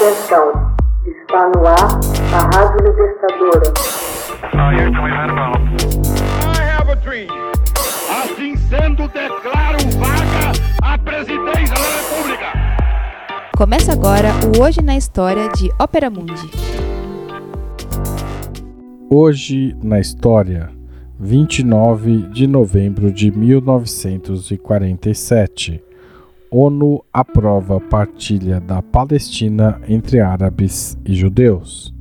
Atenção, está no ar a Rádio Libertadora. Assim sendo, declaro vaga a presidência da República. Começa agora o Hoje na História de Ópera Mundi. Hoje na História, 29 de novembro de 1947. ONU aprova partilha da Palestina entre árabes e judeus.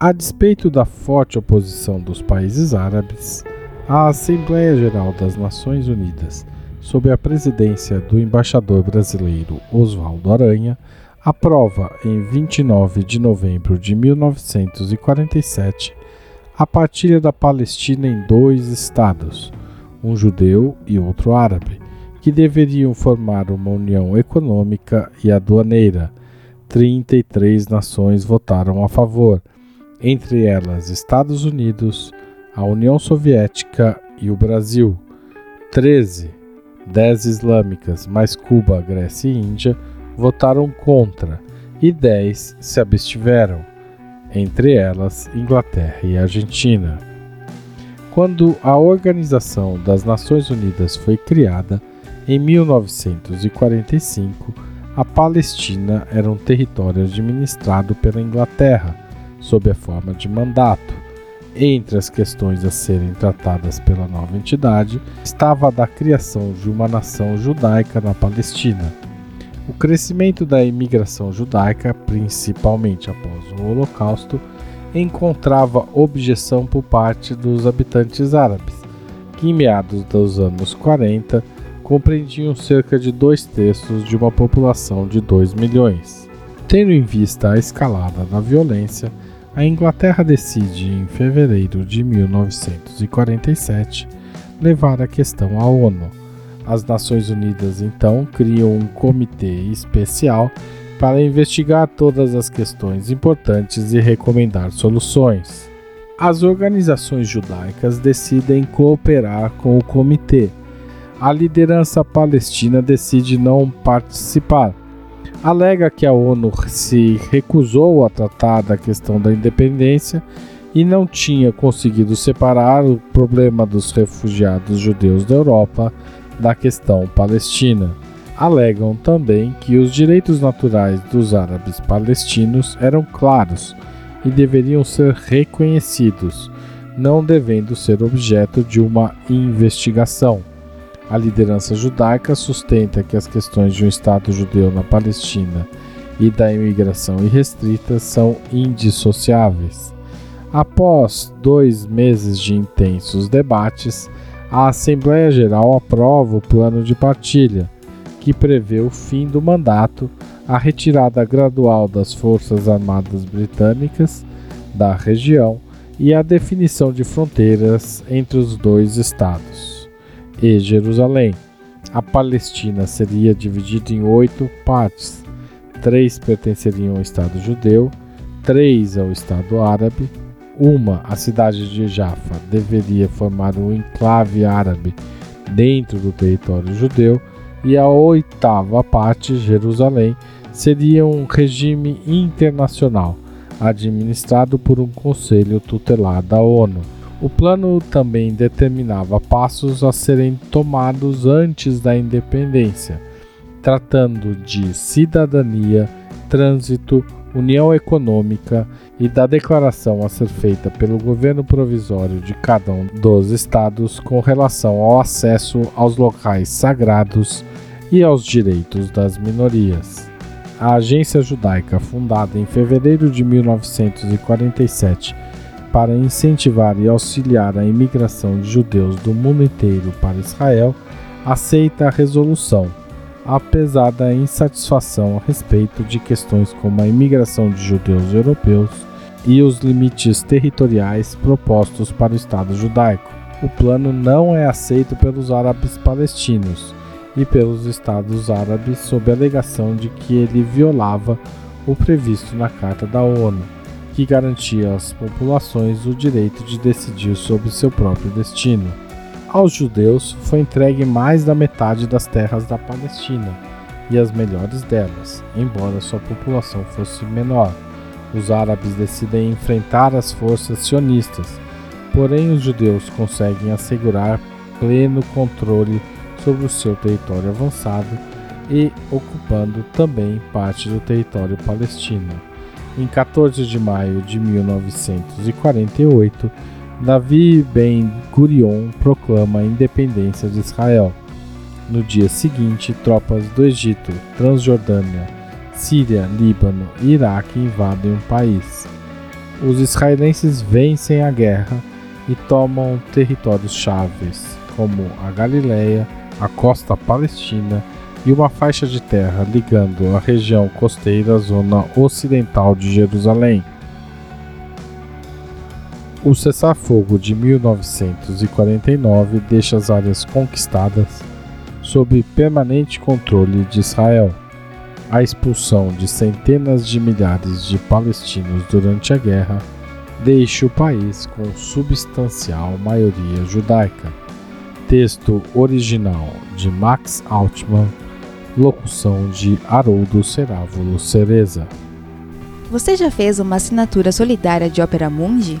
A despeito da forte oposição dos países árabes, a Assembleia Geral das Nações Unidas, sob a presidência do embaixador brasileiro Oswaldo Aranha, aprova em 29 de novembro de 1947 a partilha da Palestina em dois estados um judeu e outro árabe, que deveriam formar uma união econômica e aduaneira. 33 nações votaram a favor, entre elas Estados Unidos, a União Soviética e o Brasil. 13, 10 islâmicas, mais Cuba, Grécia e Índia, votaram contra e 10 se abstiveram, entre elas Inglaterra e Argentina. Quando a Organização das Nações Unidas foi criada, em 1945, a Palestina era um território administrado pela Inglaterra, sob a forma de mandato. Entre as questões a serem tratadas pela nova entidade estava a da criação de uma nação judaica na Palestina. O crescimento da imigração judaica, principalmente após o Holocausto, encontrava objeção por parte dos habitantes árabes, que em meados dos anos 40 compreendiam cerca de dois terços de uma população de 2 milhões. Tendo em vista a escalada da violência, a Inglaterra decide, em fevereiro de 1947, levar a questão à ONU. As Nações Unidas então criam um comitê especial para investigar todas as questões importantes e recomendar soluções. As organizações judaicas decidem cooperar com o comitê. A liderança palestina decide não participar. Alega que a ONU se recusou a tratar da questão da independência e não tinha conseguido separar o problema dos refugiados judeus da Europa da questão palestina alegam também que os direitos naturais dos árabes palestinos eram claros e deveriam ser reconhecidos, não devendo ser objeto de uma investigação. A liderança judaica sustenta que as questões de um Estado judeu na Palestina e da imigração irrestrita são indissociáveis. Após dois meses de intensos debates, a Assembleia Geral aprova o plano de partilha que prevê o fim do mandato, a retirada gradual das Forças Armadas Britânicas da região e a definição de fronteiras entre os dois estados e Jerusalém. A Palestina seria dividida em oito partes: três pertenceriam ao Estado judeu, três ao Estado árabe, uma, a cidade de Jaffa, deveria formar um enclave árabe dentro do território judeu e a oitava parte, Jerusalém, seria um regime internacional, administrado por um conselho tutelar da ONU. O plano também determinava passos a serem tomados antes da independência, tratando de cidadania, trânsito, união econômica e da declaração a ser feita pelo governo provisório de cada um dos estados com relação ao acesso aos locais sagrados e aos direitos das minorias. A Agência Judaica, fundada em fevereiro de 1947 para incentivar e auxiliar a imigração de judeus do mundo inteiro para Israel, aceita a resolução apesar da insatisfação a respeito de questões como a imigração de judeus europeus e os limites territoriais propostos para o Estado judaico. O plano não é aceito pelos árabes palestinos e pelos Estados árabes sob a alegação de que ele violava o previsto na Carta da ONU, que garantia às populações o direito de decidir sobre seu próprio destino. Aos judeus foi entregue mais da metade das terras da Palestina, e as melhores delas, embora sua população fosse menor. Os árabes decidem enfrentar as forças sionistas, porém os judeus conseguem assegurar pleno controle sobre o seu território avançado e ocupando também parte do território palestino. Em 14 de maio de 1948, Davi Ben Gurion proclama a independência de Israel. No dia seguinte, tropas do Egito, Transjordânia, Síria, Líbano e Iraque invadem o país. Os israelenses vencem a guerra e tomam territórios chaves, como a Galileia, a costa palestina e uma faixa de terra ligando a região costeira à zona ocidental de Jerusalém. O cessar-fogo de 1949 deixa as áreas conquistadas sob permanente controle de Israel. A expulsão de centenas de milhares de palestinos durante a guerra deixa o país com substancial maioria judaica. Texto original de Max Altman, locução de Haroldo Cerávulo Cereza. Você já fez uma assinatura solidária de Opera Mundi?